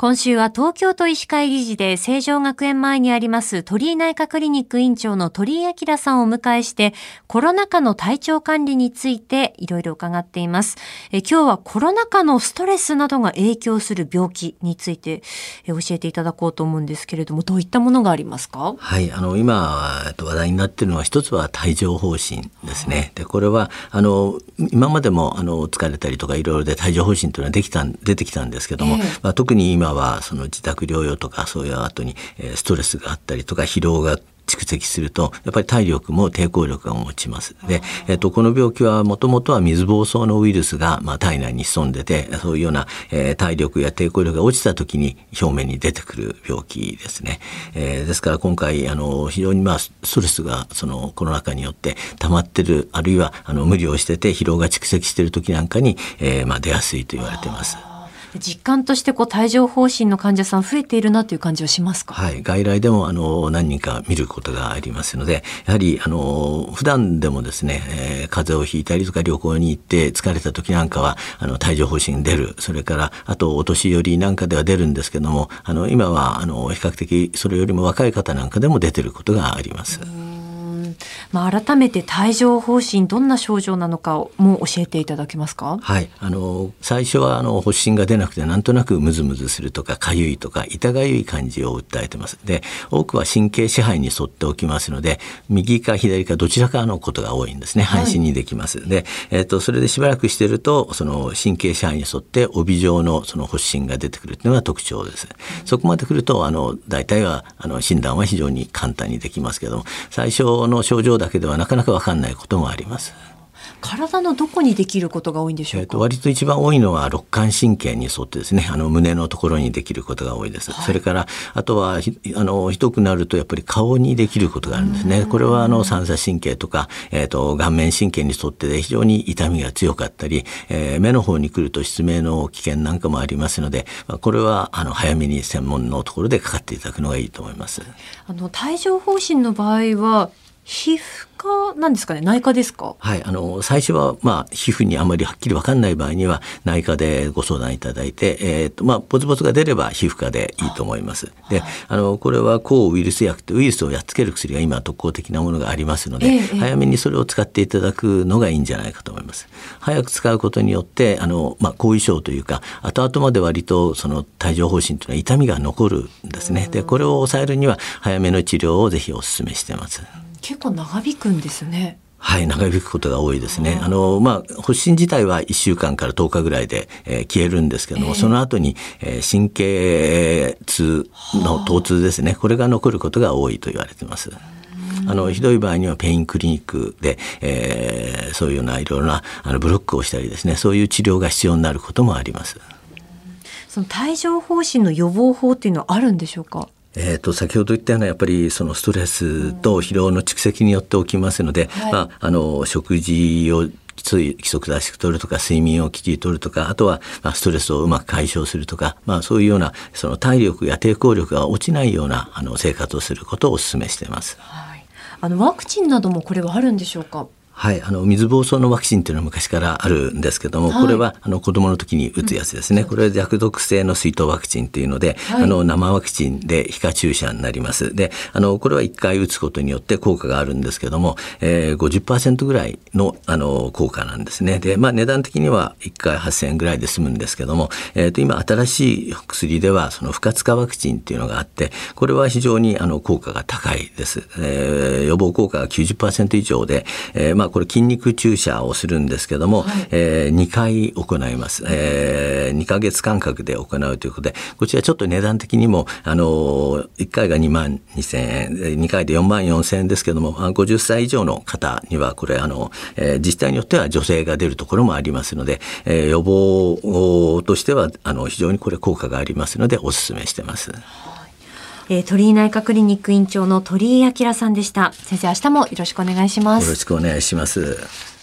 今週は東京都医師会議事で成城学園前にあります鳥居内科クリニック院長の鳥居明さんをお迎えしてコロナ禍の体調管理についていろいろ伺っています。え今日はコロナ禍のストレスなどが影響する病気についてえ教えていただこうと思うんですけれどもどういったものがありますか？はいあの今話題になっているのは一つは帯状疱疹ですね。でこれはあの今までもあの疲れたりとかいろいろで帯状疱疹というのはできた出てきたんですけども、えー、まあ、特に今はその自宅療養とかそういう後にストレスがあったりとか疲労が蓄積するとやっぱり体力も抵抗力が持ちます。で、えっと、この病気はもともとは水疱瘡のウイルスが、まあ、体内に潜んでてそういうような、えー、体力や抵抗力が落ちた時に表面に出てくる病気ですね。えー、ですから今回あの非常にまあストレスがそのコロナ禍によって溜まってるあるいはあの無理をしてて疲労が蓄積してる時なんかに、えー、まあ出やすいと言われてます。実感としてこう帯状疱疹の患者さん増えているなという感じはしますか？はい、外来でもあの何人か見ることがありますので、やはりあの普段でもですね、えー、風邪をひいたりとか旅行に行って疲れた時なんかはあの帯状疱疹出る、それからあとお年寄りなんかでは出るんですけども、あの今はあの比較的それよりも若い方なんかでも出てることがあります。まあ、改めて帯状疱疹どんな症状なのかも教えていただけますか？はい。あの最初はあの発疹が出なくてなんとなくムズムズするとかかゆいとか痛がゆい感じを訴えてます。で多くは神経支配に沿っておきますので右か左かどちらかのことが多いんですね。半身にできます、はい、で、えーと、それでしばらくしてるとその神経支配に沿って帯状のその発疹が出てくるというのが特徴です、うん、そこまでくるとあの大体はあの診断は非常に簡単にできますけども最初の症状だけではなかなか分かんないこともあります。体のどこにできることが多いんでしょうか、えー、割と一番多いのは肋間神経に沿ってですね。あの胸のところにできることが多いです、はい、それからあとはあのひどくなるとやっぱり顔にできることがあるんですね。これはあの三叉神経とか、えーと、顔面神経に沿ってで非常に痛みが強かったり、えー、目の方に来ると失明の危険なんかもありますので、まあ、これはあの早めに専門のところでかかっていただくのがいいと思います。あの帯状疱疹の場合は皮膚科なんですかね？内科ですか？はいあの最初はまあ皮膚にあまりはっきり分かんない場合には内科でご相談いただいて、えーとまあ、ポツポツが出れば皮膚科でいいと思います。であのこれは抗ウイルス薬ってウイルスをやっつける薬が今特効的なものがありますので、えー、早めにそれを使っていただくのがいいんじゃないかと思います。早く使うことによってあの、まあ、後遺症というか後々まで割とその帯状疱疹というのは痛みが残るんですね。でこれを抑えるには早めの治療をぜひお勧めしてます。結構長引くんですね。はい、長引くことが多いですね。あの、まあ、発疹自体は1週間から10日ぐらいで、えー、消えるんですけども、えー、その後に、えー、神経痛の疼痛ですね、これが残ることが多いと言われてます。あの、ひどい場合にはペインクリニックで、えー、そういうようないろいろなあのブロックをしたりですね、そういう治療が必要になることもあります。その帯状疱疹の予防法っていうのはあるんでしょうか？えーと、先ほど言ったようなやっぱりそのストレスと疲労の蓄積によって起きますので、はい、まあ、あの食事を規則正しくとるとか睡眠をきちりとるとかあとはまあストレスをうまく解消するとか、まあ、そういうようなその体力や抵抗力が落ちないようなあの生活をすることをお勧めしています。はい、あのワクチンなどもこれはあるんでしょうか？はい、あの水疱瘡のワクチンというのは昔からあるんですけども、はい、これはあの子供の時に打つやつですね、うん、これは弱毒性の水筒ワクチンというので、はい、あの生ワクチンで皮下注射になります。であのこれは1回打つことによって効果があるんですけども、えー、50%ぐらいのあの効果なんですね。で、まあ、値段的には1回8000円ぐらいで済むんですけども、えー、と今新しい薬ではその不活化ワクチンっていうのがあってこれは非常にあの効果が高いです、えー、予防効果が90%以上で、えー、まあこれ筋肉注注射をするんですけども、はい、えー、2回行います、えー、2か月間隔で行うということでこちらちょっと値段的にもあの1回が2万2000円2回で4万4000円ですけども50歳以上の方にはこれあの、えー、自治体によっては女性が出るところもありますので、えー、予防としてはあの非常にこれ効果がありますのでお勧めしてます。えー、鳥居内科クリニック院長の鳥居明さんでした。先生、明日もよろしくお願いします。よろしくお願いします。